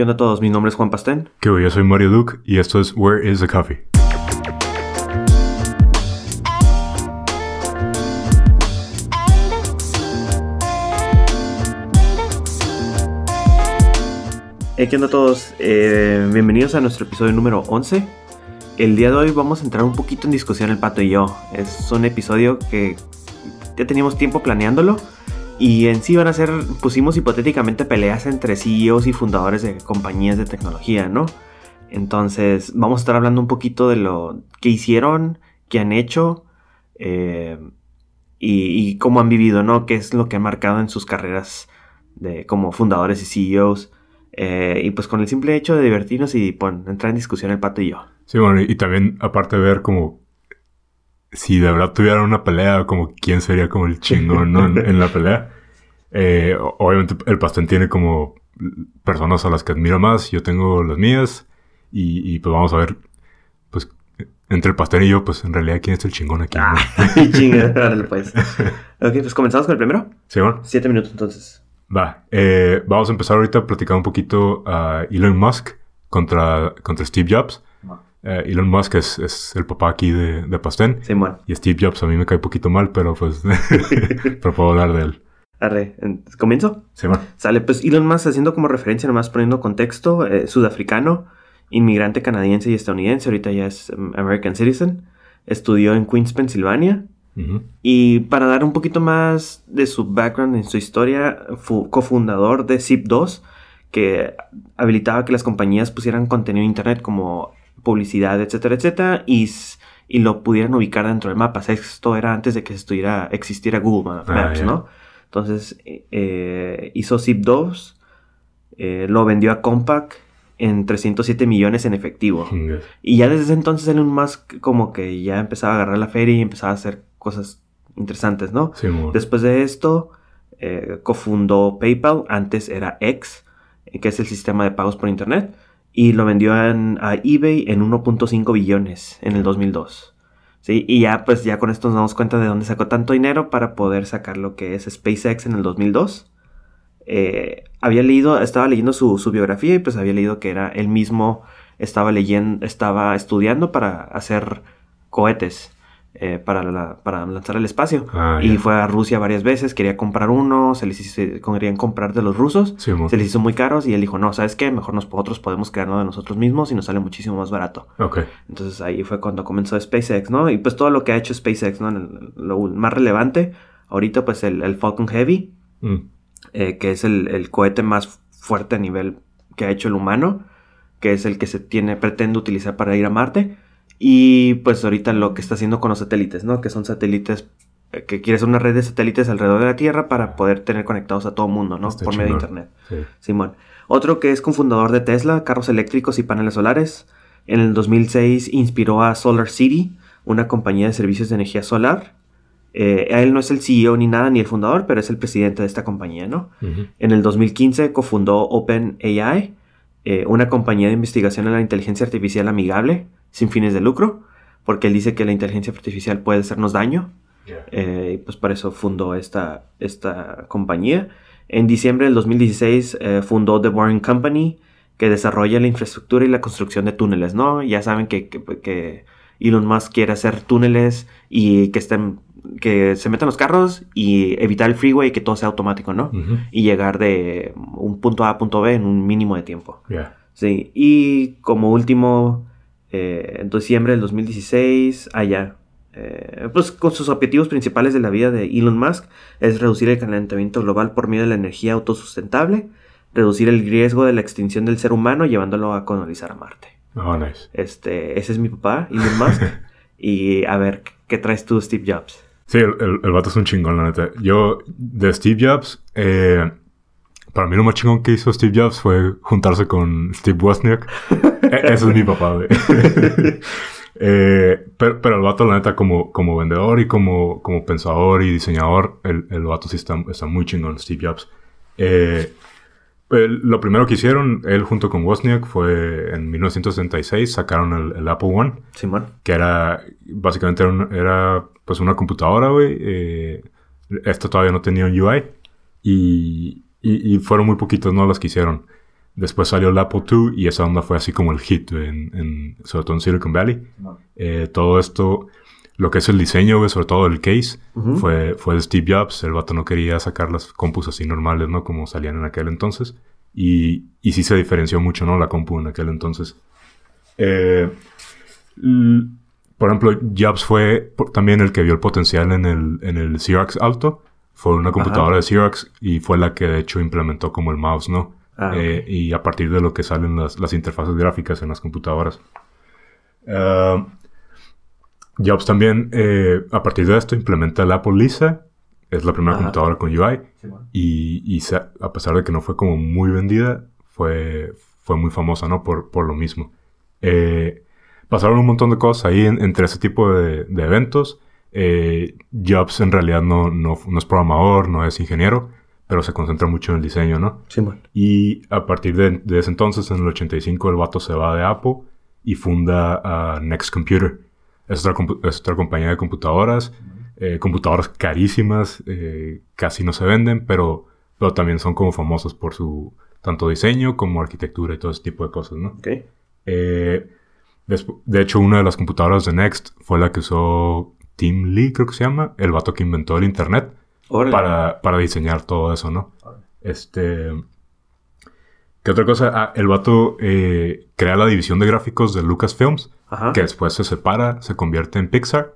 ¿Qué onda a todos? Mi nombre es Juan Pastén. Que yo soy Mario Duke y esto es Where is the Coffee? Eh, ¿Qué onda a todos? Eh, bienvenidos a nuestro episodio número 11. El día de hoy vamos a entrar un poquito en discusión el pato y yo. Es un episodio que ya teníamos tiempo planeándolo. Y en sí van a ser, pusimos hipotéticamente peleas entre CEOs y fundadores de compañías de tecnología, ¿no? Entonces vamos a estar hablando un poquito de lo que hicieron, qué han hecho eh, y, cómo han vivido, ¿no? Qué es lo que han marcado en sus carreras de, como fundadores y CEOs. Eh, y pues con el simple hecho de divertirnos y pues, entrar en discusión el pato y yo. Sí, bueno, y también aparte de ver como si de verdad tuvieran una pelea, como quién sería como el chingón ¿no? en, la pelea. Eh, obviamente el pastel tiene como personas a las que admiro más, yo tengo las mías y, pues vamos a ver, pues entre el pastel y yo, pues en realidad quién es el chingón aquí. Ah, chingón, pues. Ok, pues comenzamos con el primero. Sí, bueno. Siete minutos entonces. Va, eh, vamos a empezar ahorita a platicar un poquito a Elon Musk contra, contra Steve Jobs. Eh, Elon Musk es, es, el papá aquí de, de Pastén. Sí, bueno. Y Steve Jobs a mí me cae un poquito mal, pero pues... pero puedo hablar de él. Arre, ¿comienzo? Sí, bueno. Sale, pues Elon Musk haciendo como referencia, nomás poniendo contexto, eh, sudafricano, inmigrante canadiense y estadounidense, ahorita ya es um, American Citizen. Estudió en Queens, Pensilvania. Y para dar un poquito más de su background en su historia, fue cofundador de Zip2, que habilitaba que las compañías pusieran contenido en internet como publicidad, etcétera, etcétera, y, y lo pudieran ubicar dentro del mapa. Esto era antes de que estuviera, existiera Google Maps, ah, ¿no? Entonces eh, hizo Zip2, eh, lo vendió a Compaq en 307 millones en efectivo. Y ya desde entonces Elon Musk como que ya empezaba a agarrar la feria y empezaba a hacer cosas interesantes, ¿no? Sí, Después de esto, eh, cofundó PayPal, antes era X, que es el sistema de pagos por Internet, y lo vendió en, a eBay en 1.5 billones en el 2002. ¿Sí? Y ya, pues ya con esto nos damos cuenta de dónde sacó tanto dinero para poder sacar lo que es SpaceX en el 2002. Eh, había leído, estaba leyendo su, su, biografía y pues había leído que era él mismo estaba leyendo, estaba estudiando para hacer cohetes. Eh, para, para lanzar el espacio. Ah, y fue a Rusia varias veces, quería comprar uno, se les hizo, querían comprar de los rusos, sí, se les hizo muy caros y él dijo, no, ¿sabes qué? Mejor nosotros podemos crearlo de nosotros mismos y nos sale muchísimo más barato. Okay. Entonces ahí fue cuando comenzó SpaceX, ¿no? Y pues todo lo que ha hecho SpaceX, ¿no? Lo más relevante, ahorita pues el, el Falcon Heavy, mm. eh, que es el, el cohete más fuerte a nivel que ha hecho el humano, que es el que se tiene, pretende utilizar para ir a Marte. Y pues ahorita lo que está haciendo con los satélites, ¿no? Que son satélites eh, que quiere hacer una red de satélites alrededor de la Tierra para poder tener conectados a todo el mundo, ¿no? Está Por medio de. Internet. Sí. Simón. Otro que es cofundador de Tesla, carros eléctricos y paneles solares. En el 2006 inspiró a Solar City, una compañía de servicios de energía solar. Eh, él no es el CEO ni nada, ni el fundador, pero es el presidente de esta compañía, ¿no? En el 2015 cofundó OpenAI, eh, una compañía de investigación en la inteligencia artificial amigable, sin fines de lucro, porque él dice que la inteligencia artificial puede hacernos daño. Eh, y pues por eso fundó esta, esta compañía. En diciembre del 2016 eh, fundó The Boring Company, que desarrolla la infraestructura y la construcción de túneles, ¿no? Ya saben que, que, que Elon Musk quiere hacer túneles y que estén que se metan los carros y evitar el freeway y que todo sea automático, ¿no? Ujú. Y llegar de un punto A a punto B en un mínimo de tiempo. Yeah. Sí, y como último, eh, en diciembre del 2016, allá, eh, pues con sus objetivos principales de la vida de Elon Musk es reducir el calentamiento global por medio de la energía autosustentable, reducir el riesgo de la extinción del ser humano llevándolo a colonizar a Marte. Oh, nice. Este, ese es mi papá, Elon Musk, y a ver, ¿qué traes tú, Steve Jobs? Sí, el, el, el vato es un chingón, la neta. Yo, de Steve Jobs, eh, para mí lo más chingón que hizo Steve Jobs fue juntarse con Steve Wozniak. E- Ese es mi papá, güey. eh, pero, pero el vato, la neta, como, como vendedor y como, como pensador y diseñador, el, el vato sí está, está muy chingón, Steve Jobs. Eh, el- lo primero que hicieron, él junto con Wozniak, fue en 1966, sacaron el, el Apple One Simón. que era básicamente era, un- era, pues una computadora, güey. eh, esto todavía no tenía un UI y, y, y fueron muy poquitos, ¿no? Las que hicieron. Después salió el Apple II y esa onda fue así como el hit, en, en sobre todo en Silicon Valley. Eh, todo esto, lo que es el diseño, sobre todo el case, fue, fue de Steve Jobs. El vato no quería sacar las compus así normales, ¿no? Como salían en aquel entonces. Y, y sí se diferenció mucho, ¿no? La compu en aquel entonces. Eh, por ejemplo, Jobs fue también el que vio el potencial en el, en el Xerox Alto. Fue una computadora de Xerox y fue la que de hecho implementó como el mouse, ¿no? Ah, eh, y a partir de lo que salen las, las interfaces gráficas en las computadoras. Uh, Jobs también, eh, a partir de esto, implementa el Apple Lisa. Es la primera computadora con UI. y, y a pesar de que no fue como muy vendida, fue, fue muy famosa, ¿no? Por, por lo mismo. Eh, pasaron un montón de cosas ahí entre ese tipo de, eventos. Eh, Jobs en realidad no, no, es programador, no es ingeniero, pero se concentra mucho en el diseño, ¿no? Sí, man. Y a partir de, ese entonces, en el 85, el vato se va de Apple y funda Next Computer. Es otra, es otra, compañía de computadoras, eh, computadoras carísimas, eh, casi no se venden, pero, pero también son como famosos por su tanto diseño como arquitectura y todo ese tipo de cosas, ¿no? Ok. De hecho, una de las computadoras de Next fue la que usó Tim Lee, creo que se llama, el vato que inventó el Internet, para, para, diseñar todo eso, ¿no? Este... ¿Qué otra cosa? Ah, el vato eh, crea la división de gráficos de Lucasfilms, que después se separa, se convierte en Pixar,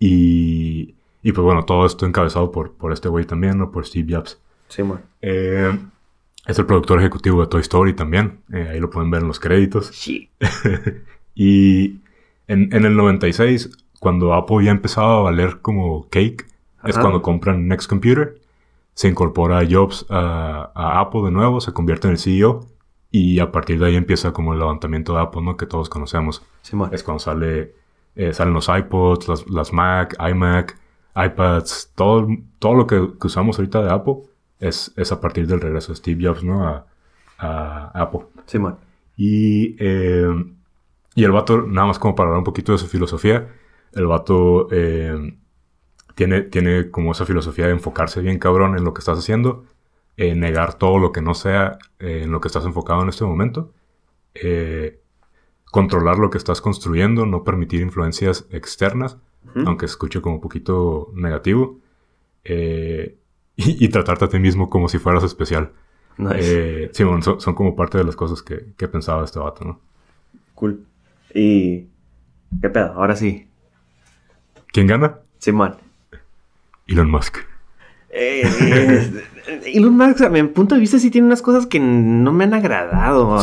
y, y pues bueno, todo esto encabezado por, por este güey también, ¿no? Por Steve Jobs. Sí, man. Eh, es el productor ejecutivo de Toy Story también. Eh, ahí lo pueden ver en los créditos. Sí. y en, el 96, cuando Apple ya empezaba a valer como cake, es cuando compran Next Computer. Se incorpora Jobs a, Apple de nuevo, se convierte en el CEO. Y a partir de ahí empieza como el levantamiento de Apple, ¿no? Que todos conocemos. Sí, es cuando sale, eh, salen los iPods, las, Mac, iMac, iPads, todo, todo lo que usamos ahorita de Apple es, es a partir del regreso de Steve Jobs, ¿no? A, Apple. Sí, man. Y, eh, y el vato, nada más como para hablar un poquito de su filosofía, el vato eh, tiene, tiene como esa filosofía de enfocarse bien cabrón en lo que estás haciendo, eh, negar todo lo que no sea en lo que estás enfocado en este momento, controlar lo que estás construyendo, no permitir influencias externas, aunque escuche como un poquito negativo. Eh, y, tratarte a ti mismo como si fueras especial. Eh, sí, bueno, son, como parte de las cosas que, que pensaba este vato, ¿no? Cool. Y... ¿Qué pedo? Ahora sí. ¿Quién gana? Simón. Elon Musk. Eh, Elon Musk, a mi punto de vista, sí tiene unas cosas que no me han agradado.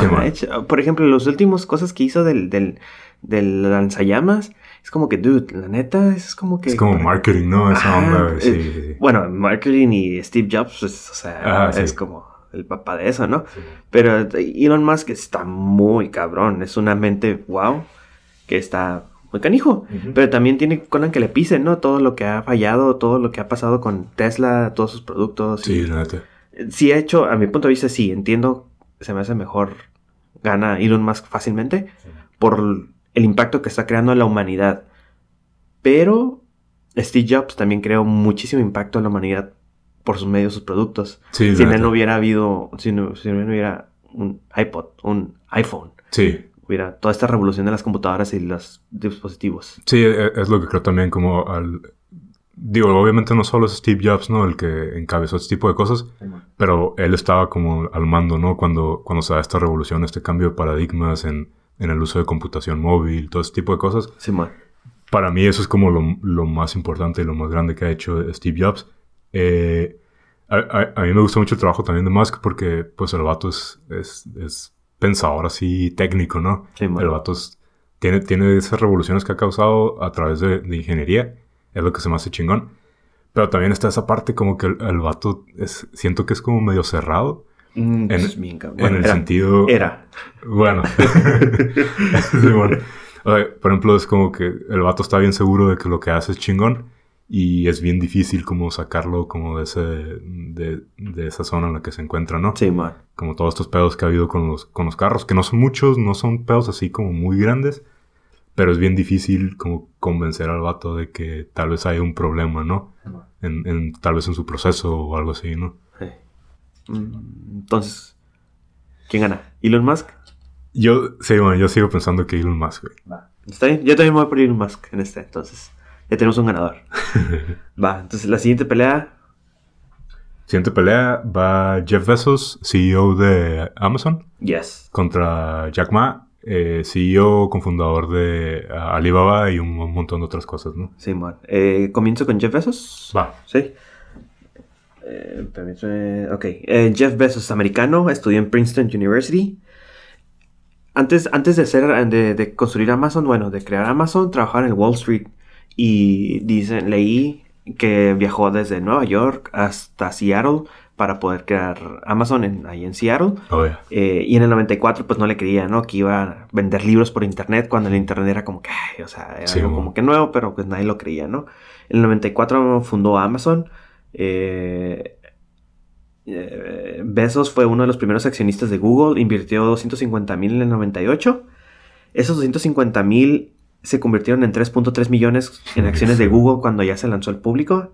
por ejemplo, las últimas cosas que hizo del, del, del lanzallamas es como que, dude, la neta, es como que... Es como marketing, ¿no? Esa onda, sí, Bueno, marketing y Steve Jobs, pues, o sea, es como el papá de eso, ¿no? Pero Elon Musk está muy cabrón, es una mente, wow, que está muy canijo. Pero también tiene con que le pisen, ¿no? Todo lo que ha fallado, todo lo que ha pasado con Tesla, todos sus productos. Sí, la neta. Sí ha hecho, a mi punto de vista, sí, entiendo, se me hace mejor, gana Elon Musk fácilmente por el impacto que está creando en la humanidad. Pero Steve Jobs también creó muchísimo impacto en la humanidad por sus medios, sus productos. si él no hubiera habido, si no, si no hubiera un iPod, un iPhone. Sí. Hubiera toda esta revolución de las computadoras y los dispositivos. Sí, e, es lo que creo también como al... Digo, obviamente no solo es Steve Jobs, ¿no? El que encabezó este tipo de cosas, pero él estaba como al mando, ¿no? Cuando, cuando se da esta revolución, este cambio de paradigmas en en el uso de computación móvil, todo ese tipo de cosas. Sí, man. Para mí eso es como lo, más importante y lo más grande que ha hecho Steve Jobs. Eh, a, mí me gusta mucho el trabajo también de Musk porque pues el vato es, es, pensador así técnico, ¿no? Sí, el vato tiene, tiene esas revoluciones que ha causado a través de, ingeniería. Es lo que se me hace chingón. Pero también está esa parte como que el, el vato es, siento que es como medio cerrado. Mm, en, el sentido. Era. Bueno. por ejemplo, es como que el vato está bien seguro de que lo que hace es chingón. Y es bien difícil como sacarlo como de ese de, esa zona en la que se encuentra, ¿no? Sí, man. Como todos estos pedos que ha habido con los, con los carros, que no son muchos, no son pedos así como muy grandes, pero es bien difícil como convencer al vato de que tal vez hay un problema, ¿no? En, en, tal vez en su proceso o algo así, ¿no? Mm, entonces, ¿Quién gana? ¿Elon Musk? Yo, sí, bueno, yo sigo pensando que Elon Musk, güey. ¿Está bien? Yo también voy por Elon Musk en este, entonces. Ya tenemos un ganador. Va, entonces la siguiente pelea. Siguiente pelea va Jeff Bezos, CEO de Amazon. Yes. Contra Jack Ma, eh, CEO, cofundador de uh, Alibaba y un, un montón de otras cosas, ¿no? Sí, bueno. Eh, Comienzo con Jeff Bezos. Va. Sí. Eh. Ok. Eh, Jeff Bezos, americano, estudió en Princeton University. Antes, antes de, ser, de, de construir Amazon, bueno, de crear Amazon, trabajaba en el Wall Street. Y dicen, leí que viajó desde Nueva York hasta Seattle para poder crear Amazon en, ahí en Seattle. Oh, yeah. Eh, y en el 94 pues no le creía, ¿no? Que iba a vender libros por internet cuando el internet era como que, ay, o sea, era Sí, algo mo. como que nuevo, pero pues nadie lo creía, ¿no? En el 94 fundó Amazon. Eh, eh, Bezos fue uno de los primeros accionistas de Google, invirtió 250 mil en el 98. Esos 250 mil se convirtieron en 3.3 millones en acciones de Google cuando ya se lanzó al público.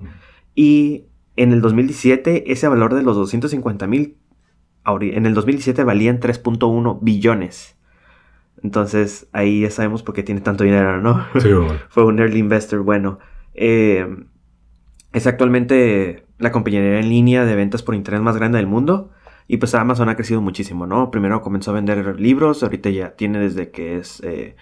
Y en el 2017, ese valor de los 250 mil, en el 2017 valían 3.1 billones. Entonces ahí ya sabemos por qué tiene tanto dinero, ¿no? Sí, bueno. Fue un early investor bueno. Eh, es actualmente la compañía en línea de ventas por internet más grande del mundo. Y pues Amazon ha crecido muchísimo, ¿no? Primero comenzó a vender libros, ahorita ya tiene desde que es eh,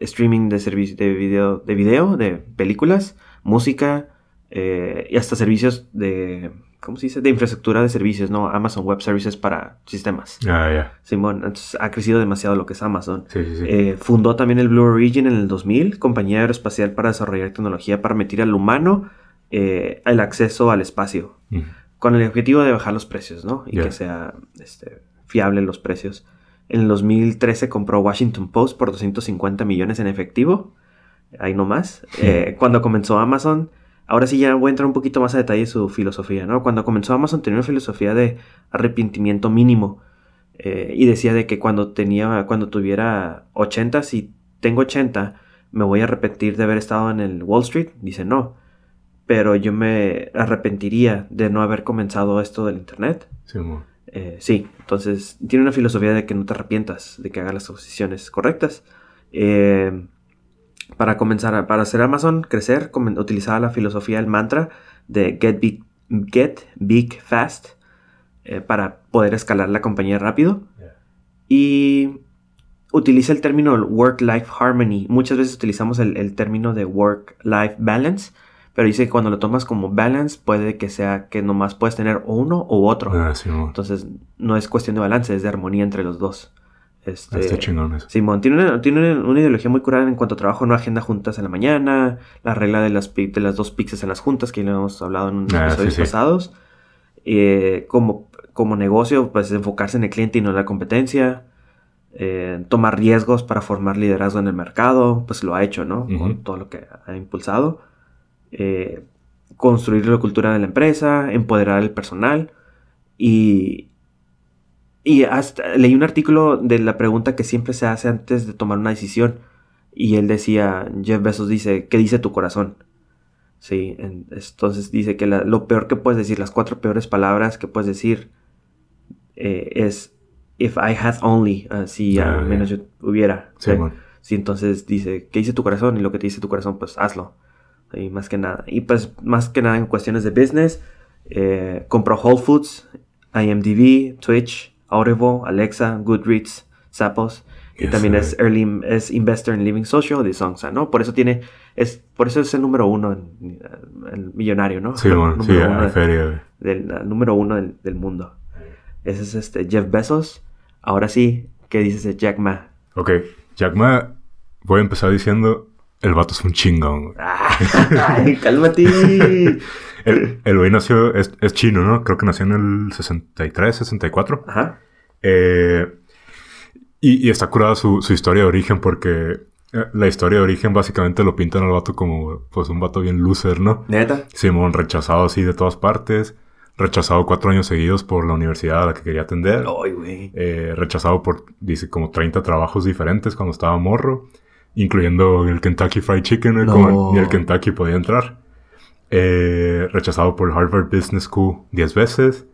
streaming de servicio de video, de video, de películas, música eh, y hasta servicios de, ¿cómo se dice? De infraestructura de servicios, ¿no? Amazon Web Services para sistemas. Ah, ya. Simón, entonces ha crecido demasiado lo que es Amazon. Sí, sí, sí. Eh, fundó también el Blue Origin en el 2000, compañía aeroespacial para desarrollar tecnología para permitir al humano eh, el acceso al espacio, Mm. con el objetivo de bajar los precios, ¿no? Y que sea este, fiable los precios. En el 2013 compró Washington Post por 250 millones en efectivo, ahí nomás. Eh, cuando comenzó Amazon, ahora sí ya voy a entrar un poquito más a detalle su filosofía, ¿no? Cuando comenzó Amazon tenía una filosofía de arrepentimiento mínimo. Eh, y decía de que cuando tenía, cuando tuviera 80, si tengo 80, me voy a arrepentir de haber estado en el Wall Street. Dice, no. Pero yo me arrepentiría de no haber comenzado esto del Internet. Sí, bueno. Eh, sí, entonces tiene una filosofía de que no te arrepientas, de que hagas las decisiones correctas. Eh, para comenzar, a- para hacer Amazon crecer, utilizaba la filosofía, el mantra de Get Big, get big Fast eh, para poder escalar la compañía rápido. Yeah. Y utiliza el término Work-Life Harmony. Muchas veces utilizamos el, el término de Work-Life Balance, pero dice que cuando lo tomas como balance puede que sea que nomás puedes tener o uno u otro. Ah, sí. Entonces, no es cuestión de balance, es de armonía entre los dos. Este, Está chingón eso. Simón tiene una, tiene una, una ideología muy curada en cuanto a trabajo, no agenda juntas en la mañana, la regla de las, de las dos pizzas en las juntas, que ya lo hemos hablado en Ah, episodios sí, pasados. Eh, como, como negocio, pues enfocarse en el cliente y no en la competencia. Eh, tomar riesgos para formar liderazgo en el mercado, pues lo ha hecho, ¿no? Con todo lo que ha impulsado. Eh, construir la cultura de la empresa, empoderar al personal y, y hasta leí un artículo de la pregunta que siempre se hace antes de tomar una decisión y él decía, Jeff Bezos dice, ¿qué dice tu corazón? Sí, en- entonces dice que la- lo peor que puedes decir, las cuatro peores palabras que puedes decir eh, es if I had only, ah, si Ah, al menos yo hubiera. Sí, entonces dice, ¿qué dice tu corazón? Y lo que te dice tu corazón, pues hazlo. Y más que nada. Y pues más que nada en cuestiones de business, eh, compró Whole Foods, IMDb, Twitch, Audible, Alexa, Goodreads, Zappos. Y Yes, también es early es investor en Living Social de Songsa, ¿no? Por eso tiene, es, por eso es el número uno, en, el millonario, ¿no? Sí, bueno. Sí, uno feria, del uh, número uno del, del mundo. Ese es este Jeff Bezos. Ahora sí, ¿qué dices de Jack Ma? Ok, Jack Ma, voy a empezar diciendo, el vato es un chingón. ¡Ay, cálmate! El, el güey nació, es, es chino, ¿no? Creo que nació en el 63, 64. Ajá. Eh, y, y está curada su, su historia de origen porque eh, la historia de origen básicamente lo pintan al vato como pues un vato bien loser, ¿no? ¿Neta? Simón rechazado así de todas partes, rechazado cuatro años seguidos por la universidad a la que quería atender, Ay, güey. eh, rechazado por, dice, como 30 trabajos diferentes cuando estaba morro, incluyendo el Kentucky Fried Chicken, No. ni el Kentucky podía entrar. Eh, rechazado por Harvard Business School 10 veces.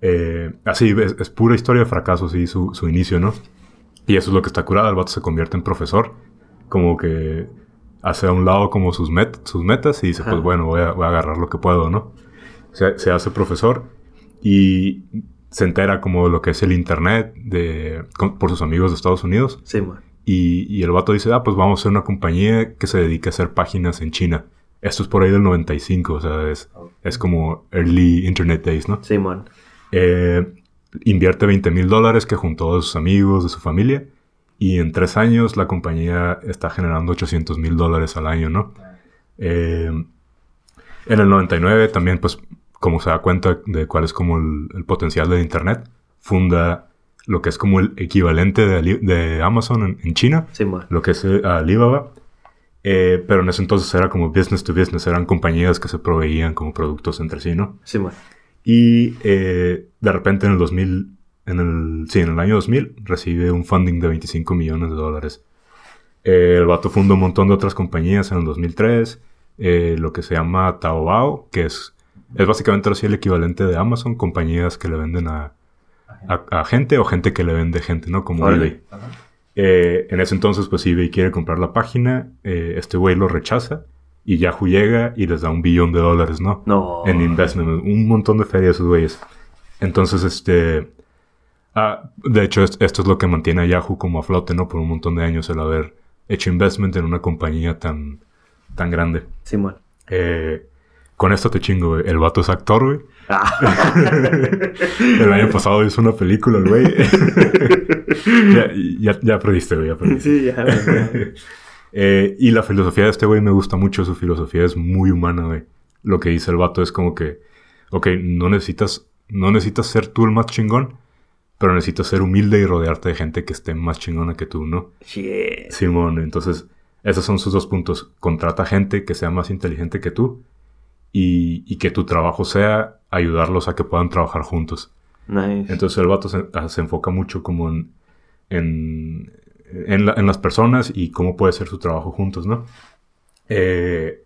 Eh, así, es, pura historia de fracaso, sí, su, su inicio, ¿no? Y eso es lo que está curado. El vato se convierte en profesor. Como que hace a un lado como sus, met sus metas y dice, pues bueno, voy a, voy a, agarrar lo que puedo, ¿no? Se, se, hace profesor y se entera como lo que es el internet de, por sus amigos de Estados Unidos. Sí, man. Y, y, el vato dice, ah, pues vamos a hacer una compañía que se dedique a hacer páginas en China. Esto es por ahí del 95, o sea, es, es como early internet days, ¿no? Sí, man. Eh, invierte 20 mil dólares que juntó de sus amigos, de su familia. Y en tres años la compañía está generando 800 mil dólares al año, ¿no? Eh, en el 99 también, pues, como se da cuenta de cuál es como el, potencial de Internet, funda lo que es como el equivalente de, Amazon en, China, lo que es eh, Alibaba. Eh, pero en ese entonces era como business to business, eran compañías que se proveían como productos entre sí, ¿no? Sí, man. Y eh, de repente en el 2000, en el, sí, en el año 2000, recibe un funding de 25 millones de dólares. Eh, el vato funda un montón de otras compañías en el 2003, eh, lo que se llama Taobao, que es, es básicamente así el equivalente de Amazon, compañías que le venden a, a, gente o gente que le vende gente, ¿no? Como eBay. en ese entonces, pues eBay quiere comprar la página, este güey lo rechaza y Yahoo llega y les da un billón de dólares, ¿no? No. En investment. Un montón de ferias esos güeyes. Entonces, este... Ah, de hecho, esto es lo que mantiene a Yahoo como a flote, ¿no? Por un montón de años el haber hecho investment en una compañía tan, tan grande. Sí. Eh, con esto te chingo, güey. El vato es actor, güey. Ah. el año pasado hizo una película, güey. ya, ya, ya, perdiste, güey. Ya perdiste. Sí, ya. Eh, y la filosofía de este güey me gusta mucho. Su filosofía es muy humana, güey. Lo que dice el vato es como que, ok, no necesitas, no necesitas ser tú el más chingón, pero necesitas ser humilde y rodearte de gente que esté más chingona que tú, ¿no? Sí. Simón, entonces, esos son sus dos puntos. Contrata gente que sea más inteligente que tú y, y que tu trabajo sea ayudarlos a que puedan trabajar juntos. Nice. Entonces el vato se, se enfoca mucho como en, en en, las personas y cómo puede ser su trabajo juntos, ¿no? Eh,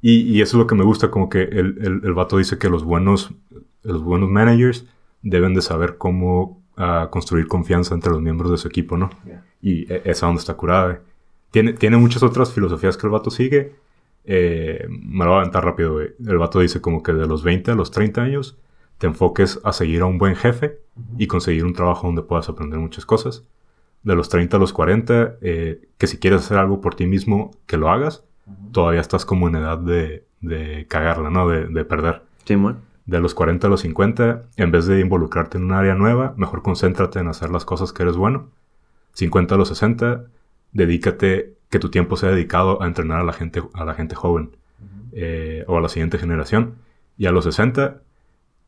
y, eso es lo que me gusta, como que el, el, el, vato dice que los buenos, los buenos managers deben de saber cómo uh, construir confianza entre los miembros de su equipo, ¿no? Y e, esa onda está curada. Tiene, tiene muchas otras filosofías que el vato sigue. Eh, me lo voy a aventar rápido, güey. El vato dice como que de los 20 a los 30 años te enfoques a seguir a un buen jefe y conseguir un trabajo donde puedas aprender muchas cosas de los 30 a los 40, eh, que si quieres hacer algo por ti mismo, que lo hagas, todavía estás como en edad de, de cagarla, ¿no? De, de perder. Sí, man. De los 40 a los 50, en vez de involucrarte en un área nueva, mejor concéntrate en hacer las cosas que eres bueno. 50 a los 60, dedícate, que tu tiempo sea dedicado a entrenar a la gente, a la gente joven eh, o a la siguiente generación. Y a los 60,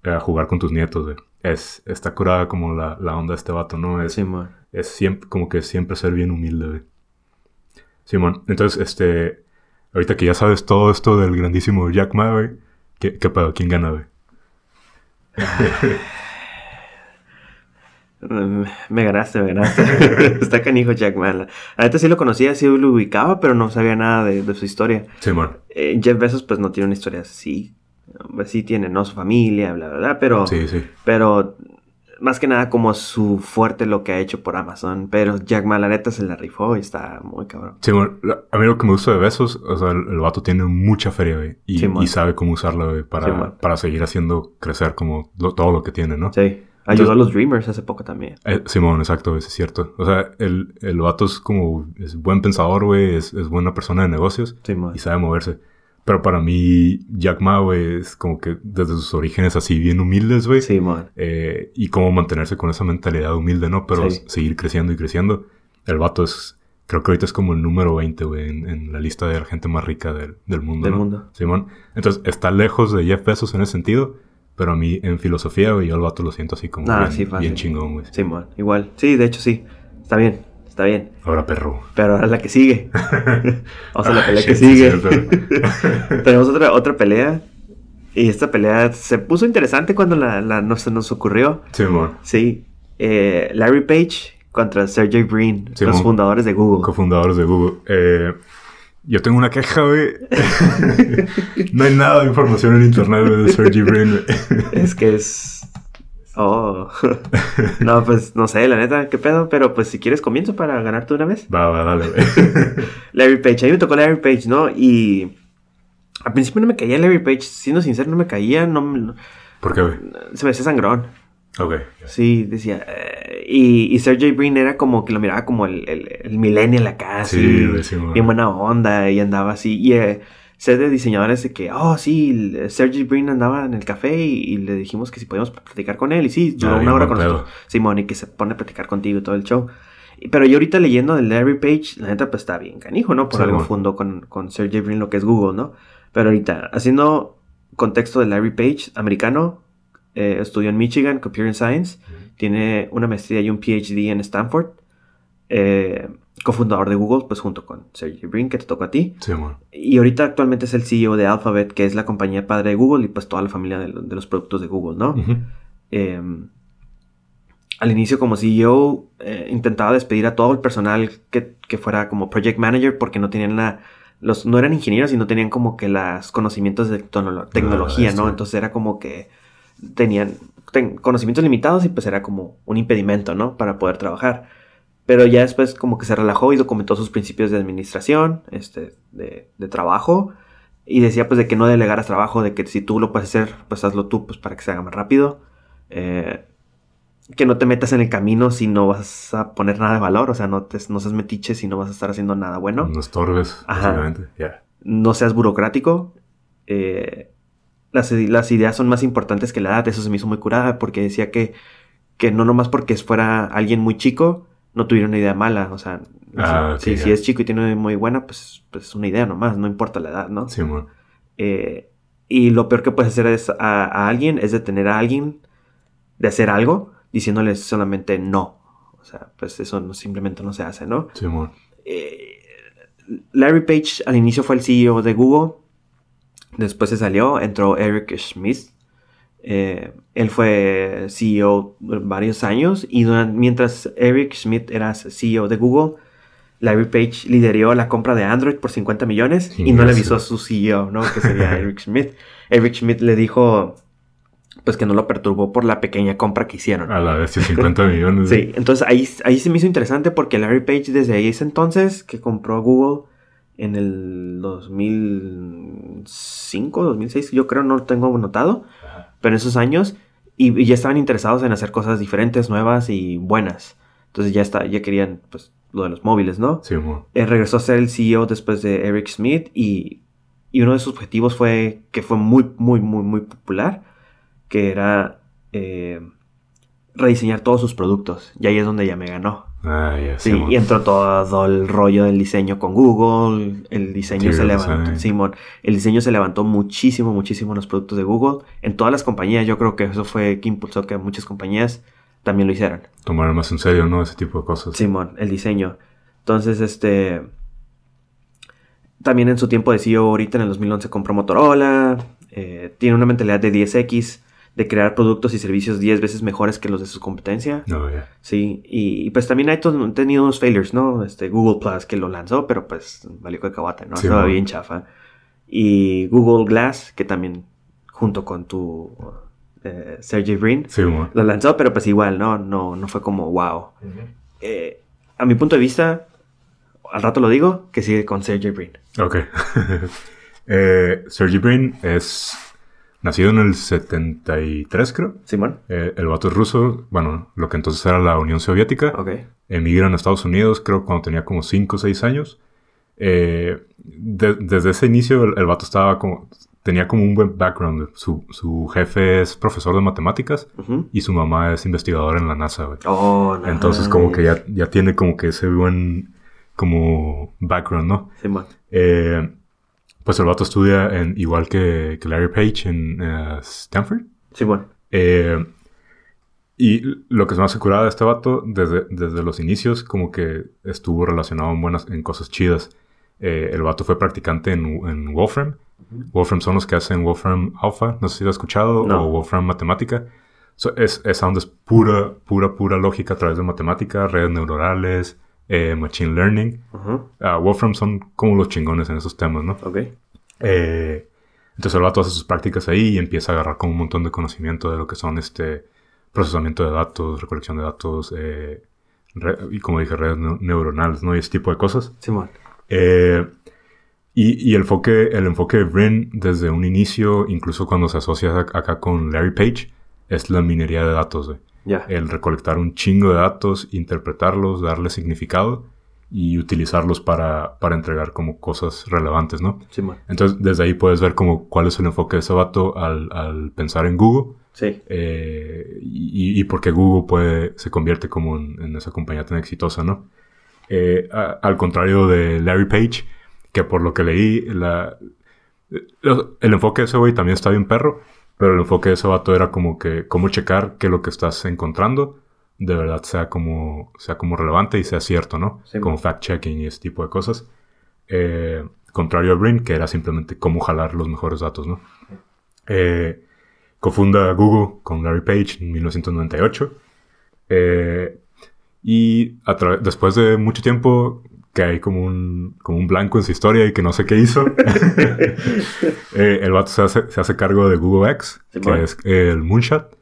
eh, a jugar con tus nietos, Es, está curada como la, la onda de este vato, ¿no? Es, sí, man es siempre, como que siempre ser bien humilde, güey. Simón, entonces, este, ahorita que ya sabes todo esto del grandísimo Jack Ma, ¿qué, qué pedo? ¿Quién gana, güey? me ganaste, me ganaste. Está canijo Jack Ma. Ahorita sí lo conocía, sí lo ubicaba, pero no sabía nada de, su historia. Simón. Eh, Jeff Bezos, pues no tiene una historia así. Pues, sí tiene, ¿no? Su familia, bla, bla, bla, pero... Sí, sí. Pero más que nada como su fuerte lo que ha hecho por Amazon. Pero Jack Ma, la neta, se la rifó y está muy cabrón. Sí, bueno, a mí lo que me gusta de Besos, o sea, el, vato tiene mucha feria, güey. Y, sabe cómo usarla, güey, para, para seguir haciendo crecer como todo lo que tiene, ¿no? Sí. Ayudó a los Dreamers hace poco también. Eh, Simón, exacto, es cierto. O sea, el, el vato es como, es buen pensador, güey, es, es buena persona de negocios. y sabe moverse. Pero para mí, Jack Ma, güey, es como que desde sus orígenes así bien humildes, güey. Sí, man. Eh, y cómo mantenerse con esa mentalidad humilde, ¿no? Pero seguir creciendo y creciendo. El vato es, creo que ahorita es como el número 20, güey, en, la lista de la gente más rica del, del mundo. Del ¿no? mundo. Simón. Entonces, está lejos de Jeff Bezos en ese sentido. Pero a mí, en filosofía, güey, yo al vato lo siento así como ah, bien, bien chingón, güey. Sí, man. Igual. Sí, de hecho, sí. Está bien está bien. Ahora perro. Pero ahora la que sigue. o sea, la pelea que sigue. Tenemos otra, otra pelea. Y esta pelea se puso interesante cuando la, la nos, nos ocurrió. Sí. Sí. Eh, Larry Page contra Sergey Brin, los fundadores de Google. Cofundadores de Google. Eh, yo tengo una queja, güey. no hay nada de información en internet de Sergey Brin. es que es Oh. no, pues no sé, la neta, qué pedo. Pero pues si quieres comienzo para ganarte una vez. Va, va, dale, güey. Larry Page, a mí me tocó Larry Page, ¿no? Y al principio no me caía Larry Page, siendo sincero, no me caía, no me- ¿Por qué, güey? se me hacía sangrón. Ok. Sí, decía. eh, y, y Sergey Brin era como que lo miraba como el, el, el millennial acá, Sí, bien buena onda, y andaba así. Y eh, sé de diseñadores de que, oh, sí, el- Sergey Brin andaba en el café y, y le dijimos que si podíamos platicar con él. Y sí, duró Ah, una hora con nosotros. Simón, y que se pone a platicar contigo y todo el show. Pero yo ahorita leyendo de Larry Page, la neta, pues está bien canijo, ¿no? Por algo bueno. fundó con, con Sergey Brin lo que es Google, ¿no? Pero ahorita, haciendo contexto de Larry Page, americano, eh, estudió en Michigan, Computer Science, tiene una maestría y un PhD en Stanford, eh, cofundador de Google, pues junto con Sergey Brin, que te tocó a ti. Sí, bueno. Y ahorita actualmente es el CEO de Alphabet, que es la compañía padre de Google y pues toda la familia de, lo- de los productos de Google, ¿no? Eh, al inicio como CEO eh, intentaba despedir a todo el personal que, que fuera como project manager porque no tenían la... Los, no eran ingenieros y no tenían como que los conocimientos de tecnolo- tecnología, ¿no? bestia. Entonces era como que tenían ten- conocimientos limitados y pues era como un impedimento, ¿no? Para poder trabajar. Pero ya después como que se relajó y documentó sus principios de administración, este, de, de trabajo. Y decía pues de que no delegaras trabajo, de que si tú lo puedes hacer, pues hazlo tú, pues para que se haga más rápido. Eh, que no te metas en el camino si no vas a poner nada de valor, o sea, no, te, no seas metiche si no vas a estar haciendo nada bueno. No estorbes, Ajá. básicamente. Ya. No seas burocrático. eh, las, las ideas son más importantes que la edad, eso se me hizo muy curada porque decía que, que no nomás porque fuera alguien muy chico, no tuviera una idea mala, o sea, Ah, si, es chico y tiene una idea muy buena, pues, pues es una idea nomás, no importa la edad, ¿no? Sí, bueno. Eh, y lo peor que puedes hacer es a, a alguien es detener a alguien de hacer algo diciéndole solamente no. O sea, pues eso no, simplemente no se hace, ¿no? Sí, bueno. Eh, Larry Page al inicio fue el CEO de Google. Después se salió, entró Eric Schmidt. Eh, él fue CEO varios años y duran- mientras Eric Schmidt era CEO de Google, Larry Page lideró la compra de Android por 50 millones y no le avisó a su CEO, ¿no? Que sería Eric Schmidt. Eric Schmidt le dijo, pues que no lo perturbó por la pequeña compra que hicieron. A la bestia, 50 millones. Sí, entonces ahí, ahí se me hizo interesante porque Larry Page desde ese entonces que compró Google en el 2005, 2006, yo creo, no lo tengo notado, pero en esos años y, y ya estaban interesados en hacer cosas diferentes, nuevas y buenas. Entonces ya está, ya querían pues lo de los móviles, ¿no? Sí, bueno. Eh, regresó a ser el CEO después de Eric Schmidt y, y uno de sus objetivos fue que fue muy, muy, muy, muy popular, que era eh, rediseñar todos sus productos. Y ahí es donde ya me ganó. Ah, ya, sí, y entró todo el rollo del diseño con Google, el diseño Sí, se levantó. Simón, el diseño se levantó muchísimo, muchísimo en los productos de Google, en todas las compañías, yo creo que eso fue que impulsó que muchas compañías también lo hicieran. Tomar más en serio, ¿no? Ese tipo de cosas. Simón, el diseño. Entonces, este. También en su tiempo de CEO, ahorita en el 2011 compró Motorola. eh, tiene una mentalidad de 10x, de crear productos y servicios 10 veces mejores que los de su competencia. No, ya. Sí, y, y pues también ha to- tenido unos failures, ¿no? Este, Google Plus que lo lanzó, pero pues valió cacahuate, ¿no? Sí, Estaba bien chafa. Y Google Glass, que también, junto con tu eh, Sergey Brin, Sí, lo lanzó, pero pues igual, ¿no? No, no fue como wow. Eh, a mi punto de vista, al rato lo digo, que sigue con Sergey Brin. Ok. eh, Sergey Brin es nacido en el 73, creo. Simón. Eh, el vato es ruso, bueno, lo que entonces era la Unión Soviética. Ok. Emigran a Estados Unidos, creo, cuando tenía como 5 o 6 años. Eh, de- desde ese inicio, el, el vato estaba como. Tenía como un buen background. Su, su jefe es profesor de matemáticas y su mamá es investigadora en la NASA, güey. Oh, Entonces, como que ya, ya tiene como que ese buen. Como background, ¿no? Simón. Eh, pues el vato estudia en, igual que, que Larry Page en eh, Stanford. Simón. Eh, y lo que se me hace curada de este vato, desde, desde los inicios, como que estuvo relacionado en, buenas, en cosas chidas. Eh, el vato fue practicante en, en Wolfram. Wolfram son los que hacen Wolfram Alpha, no sé si lo has escuchado, No. o Wolfram Matemática. So, es, esa onda es pura, pura, pura lógica a través de matemática, redes neuronales, eh, machine learning. Ah, Wolfram son como los chingones en esos temas, ¿no? Ok. Eh, entonces el vato hace sus prácticas ahí y empieza a agarrar como un montón de conocimiento de lo que son este procesamiento de datos, recolección de datos, eh, y como dije, redes neuronales, ¿no? Y ese tipo de cosas. Simón. Eh, y, y, el, enfoque, el enfoque de Brin desde un inicio, incluso cuando se asocia acá con Larry Page, es la minería de datos, güey. El recolectar un chingo de datos, interpretarlos, darle significado y utilizarlos para, para entregar como cosas relevantes, ¿no? Sí, man. Entonces, desde ahí puedes ver como cuál es el enfoque de ese vato al, al pensar en Google. Sí. Eh, y, y por qué Google puede, se convierte como en, esa compañía tan exitosa, ¿no? Eh, al contrario de Larry Page, que por lo que leí, la, el enfoque de ese güey también está bien perro, pero el enfoque de ese vato era como que, cómo checar que lo que estás encontrando de verdad sea como, sea como relevante y sea cierto, ¿no? como fact-checking y ese tipo de cosas. Eh, contrario a Brin, que era simplemente cómo jalar los mejores datos, ¿no? Eh, cofunda Google con Larry Page en 1998. Eh, y después de mucho tiempo que hay como un, como un blanco en su historia y que no sé qué hizo. Eh, el vato se hace, se hace, cargo de Google X, que es el Moonshot.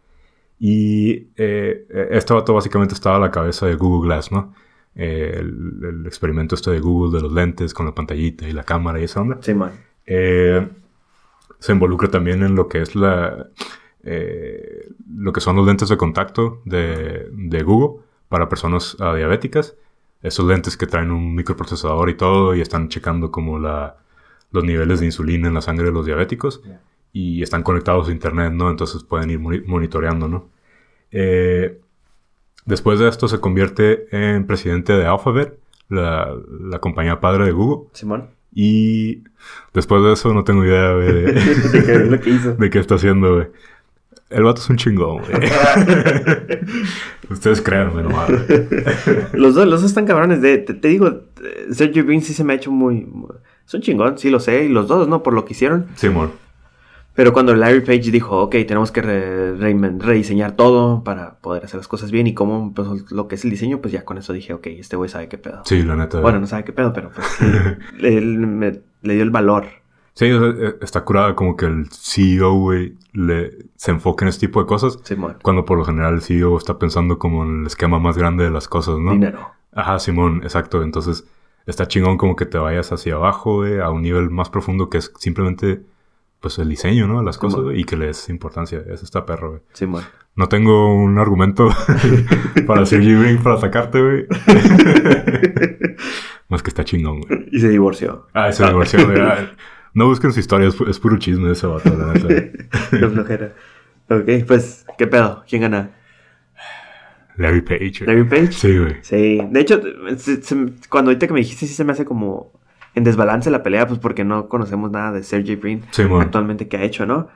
Y eh, este vato básicamente estaba a la cabeza de Google Glass, ¿no? Eh, el, experimento este de Google de los lentes con la pantallita y la cámara y esa onda. Sí, man. se involucra también en lo que es la... lo que son los lentes de contacto de, de Google para personas ah, diabéticas esos lentes que traen un microprocesador y todo y están checando como la, los niveles de insulina en la sangre de los diabéticos y están conectados a internet, ¿no? Entonces pueden ir monitoreando, ¿no? Eh, después de esto se convierte en presidente de Alphabet, la, la compañía padre de Google. Simón. Y después de eso no tengo idea de, ¿De, qué, hizo? de qué está haciendo, güey. El vato es un chingón, güey. Ustedes créanme nomás. los dos, los dos están cabrones. De, te, digo, Sergio Brin sí se me ha hecho muy, Es un chingón, sí lo sé. Y los dos, ¿no? Por lo que hicieron. Sí, amor. Pero cuando Larry Page dijo, ok, tenemos que rediseñar todo para poder hacer las cosas bien y cómo pues, lo que es el diseño, pues ya con eso dije, ok, este güey sabe qué pedo. Sí, la neta. Bueno, no sabe qué pedo, pero pues, él me, le dio el valor Sí, eh, está curada como que el CEO, güey, le, se enfoque en este tipo de cosas. Simón. Cuando por lo general el CEO está pensando como en el esquema más grande de las cosas, ¿no? Dinero. Ajá, Simón, exacto. Entonces, está chingón como que te vayas hacia abajo, güey, a un nivel más profundo que es simplemente, pues, el diseño, ¿no? Las cosas, güey, y que le des importancia. Eso está perro, güey. Simón. No tengo un argumento para hacer Brink para atacarte, güey. Más que está chingón, güey. Y se divorció. Ah, se divorció, güey. No busquen su historia, es, puro chisme esa vato, la Qué flojera. Ok, pues, ¿qué pedo? ¿Quién gana? Larry Page. ¿Larry Page? Sí, güey. Sí. De hecho, cuando ahorita que me dijiste, sí se me hace como en desbalance la pelea, pues porque no conocemos nada de Sergey Brin sí, actualmente que ha hecho, ¿no?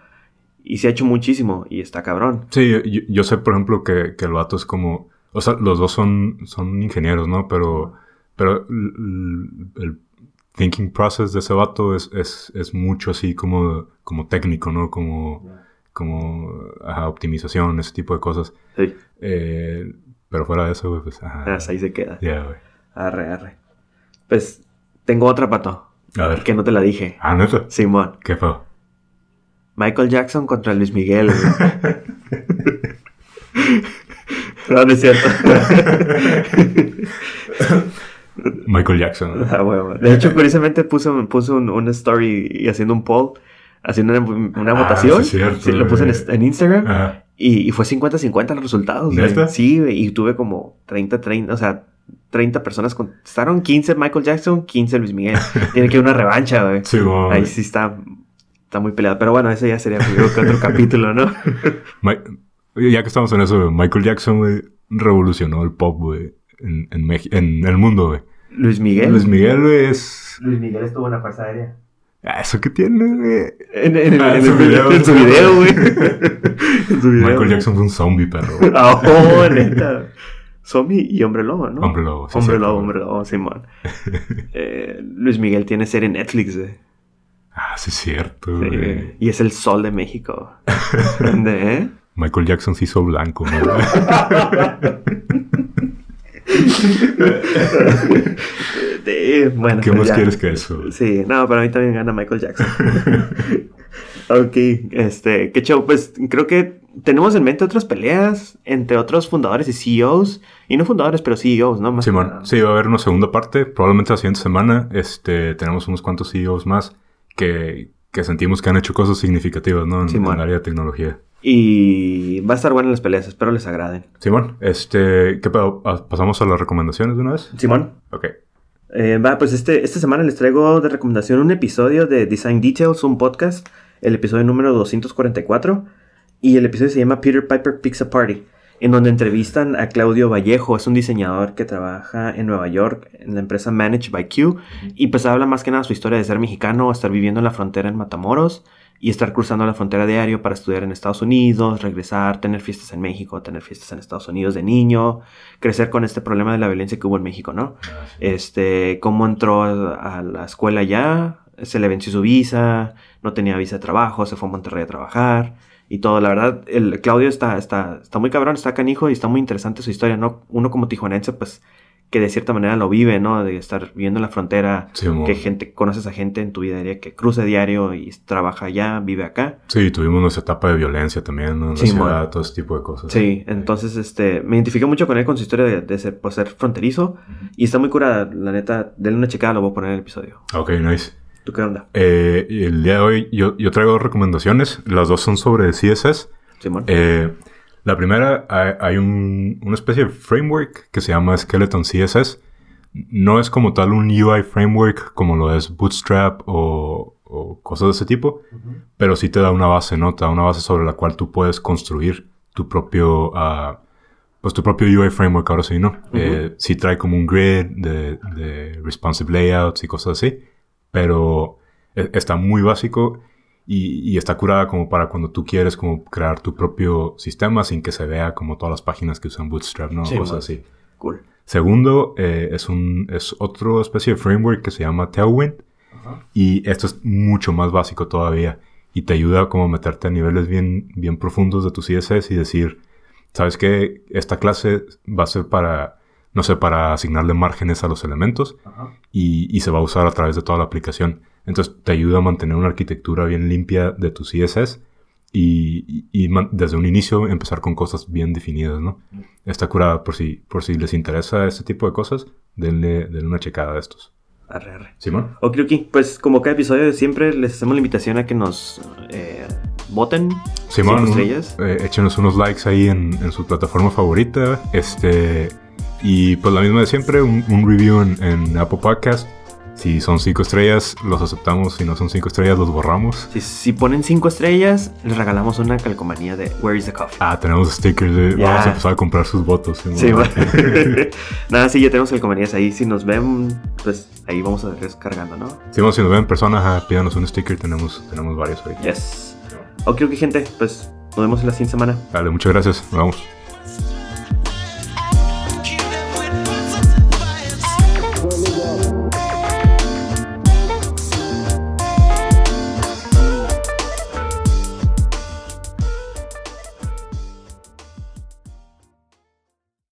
Y se ha hecho muchísimo y está cabrón. Sí, yo, sé, por ejemplo, que, que, el vato es como. O sea, los dos son, son ingenieros, ¿no? Pero, pero el thinking process de ese vato es, es, es mucho así como, como técnico, ¿no? Como, como optimización, ese tipo de cosas. Sí. Eh, pero fuera de eso, güey, pues... Ajá. Ah, ahí se queda. Ya, güey. Arre, arre. Pues tengo otra, pato. A ver. Que no te la dije. Ah, ¿neta? Simón. ¿Qué fue? Michael Jackson contra Luis Miguel. no, no es cierto. Michael Jackson. Ah, de hecho, curiosamente puse, puse un, una story y haciendo un poll, haciendo una, ah, votación. Sí, cierto, lo puse en, Instagram. Y, fue 50-50 los resultados. Sí, y tuve como 30-30, o sea, 30 personas contestaron, 15 Michael Jackson, 15 Luis Miguel. Tiene que haber una revancha, güey. Sí, Ahí sí está, está muy peleado. Pero bueno, ese ya sería otro capítulo, ¿no? ya que estamos en eso, Michael Jackson, güey, revolucionó el pop, güey, en, en, en el mundo, güey. Luis Miguel. Luis Miguel, güey, es. Luis Miguel estuvo en la Fuerza Aérea. Ah, ¿Eso qué tiene, güey? En, en, ah, en, su video, en su video, güey. Michael Jackson fue un zombie, perro. Ah, oh, neta. Zombie y hombre lobo, ¿no? Hombre lobo, sí. Hombre lobo, hombre lobo, Simón. eh, Luis Miguel tiene serie en Netflix, güey. Ah, sí, es cierto, güey. Y es el sol de México. ¿Eh? Michael Jackson se hizo blanco, ¿no? bueno, ¿Qué más quieres que eso? Sí, no, para mí también gana Michael Jackson. ok, este, qué show. Pues creo que tenemos en mente otras peleas entre otros fundadores y CEOs. Y no fundadores, pero CEOs, ¿no? Más Simón, sí, va a haber una segunda parte. Probablemente la siguiente semana este, tenemos unos cuantos CEOs más que, que sentimos que han hecho cosas significativas, ¿no? En, el área de tecnología. Y va a estar buena las peleas, espero les agraden. Simón, este, ¿qué ah, ¿Pasamos a las recomendaciones de una vez? Simón. Ok. Eh, va, pues este, esta semana les traigo de recomendación un episodio de Design Details, un podcast, el episodio número 244, y el episodio se llama Peter Piper Picks a Party, en donde entrevistan a Claudio Vallejo, es un diseñador que trabaja en Nueva York, en la empresa Managed by Q, y pues habla más que nada su historia de ser mexicano, estar viviendo en la frontera en Matamoros, y estar cruzando la frontera diario para estudiar en Estados Unidos, regresar, tener fiestas en México, tener fiestas en Estados Unidos de niño, crecer con este problema de la violencia que hubo en México, ¿no? Ah, este, cómo entró a la escuela ya, se le venció su visa, no tenía visa de trabajo, se fue a Monterrey a trabajar y todo. La verdad, el Claudio está, está, está muy cabrón, está canijo y está muy interesante su historia, ¿no? Uno como tijuanense, pues que de cierta manera lo vive, ¿no? De estar viviendo en la frontera, que gente, conoces a gente en tu vida diaria que cruza diario y trabaja allá, vive acá. Sí, tuvimos nuestra etapa de violencia también, ¿no? En la ciudad, todo ese tipo de cosas. Sí, entonces, este, me identifiqué mucho con él, con su historia de, ser, por ser fronterizo, y está muy curada, la neta, denle una checada, lo voy a poner en el episodio. Ok, nice. ¿Tú qué onda? Eh, el día de hoy yo, yo traigo dos recomendaciones, las dos son sobre CSS. Simón. Eh, la primera, hay, una especie de framework que se llama Skeleton CSS. No es como tal un UI framework como lo es Bootstrap o, cosas de ese tipo, pero sí te da una base, ¿no? Te da una base sobre la cual tú puedes construir tu propio, uh, pues tu propio UI framework, ahora sí, ¿no? Eh, sí trae como un grid de, de responsive layouts y cosas así, pero e, está muy básico y, está curada como para cuando tú quieres como crear tu propio sistema sin que se vea como todas las páginas que usan Bootstrap, ¿no? Cosas así. Cool. Segundo, eh, es, un, es otro especie de framework que se llama Tailwind. Y esto es mucho más básico todavía. Y te ayuda como a meterte a niveles bien, bien profundos de tu CSS y decir, ¿sabes qué? Esta clase va a ser para, no sé, para asignarle márgenes a los elementos. Y, y se va a usar a través de toda la aplicación. Entonces te ayuda a mantener una arquitectura bien limpia de tu CSS y, desde un inicio empezar con cosas bien definidas, ¿no? Está curada por si, por si les interesa este tipo de cosas, denle, una checada de estos. Arre, arre. Simón. Ok, ok. Pues como cada episodio siempre les hacemos la invitación a que nos eh, voten. Simón, eh, échenos unos likes ahí en, su plataforma favorita. Este. Y pues la misma de siempre, un, review en, en Apple Podcast si son cinco estrellas, los aceptamos. Si no son cinco estrellas, los borramos. Si, ponen cinco estrellas, les regalamos una calcomanía de Where is the Coffee. Ah, tenemos stickers de. Vamos a empezar a comprar sus votos. Sí, Nada, sí, ya tenemos calcomanías ahí. Si nos ven, pues ahí vamos a descargando, ¿no? si nos ven personas, pídanos un sticker. Tenemos, tenemos varios ahí. Yes. Ok, ok, gente. Pues nos vemos en la siguiente semana. Dale, muchas gracias. Nos vemos.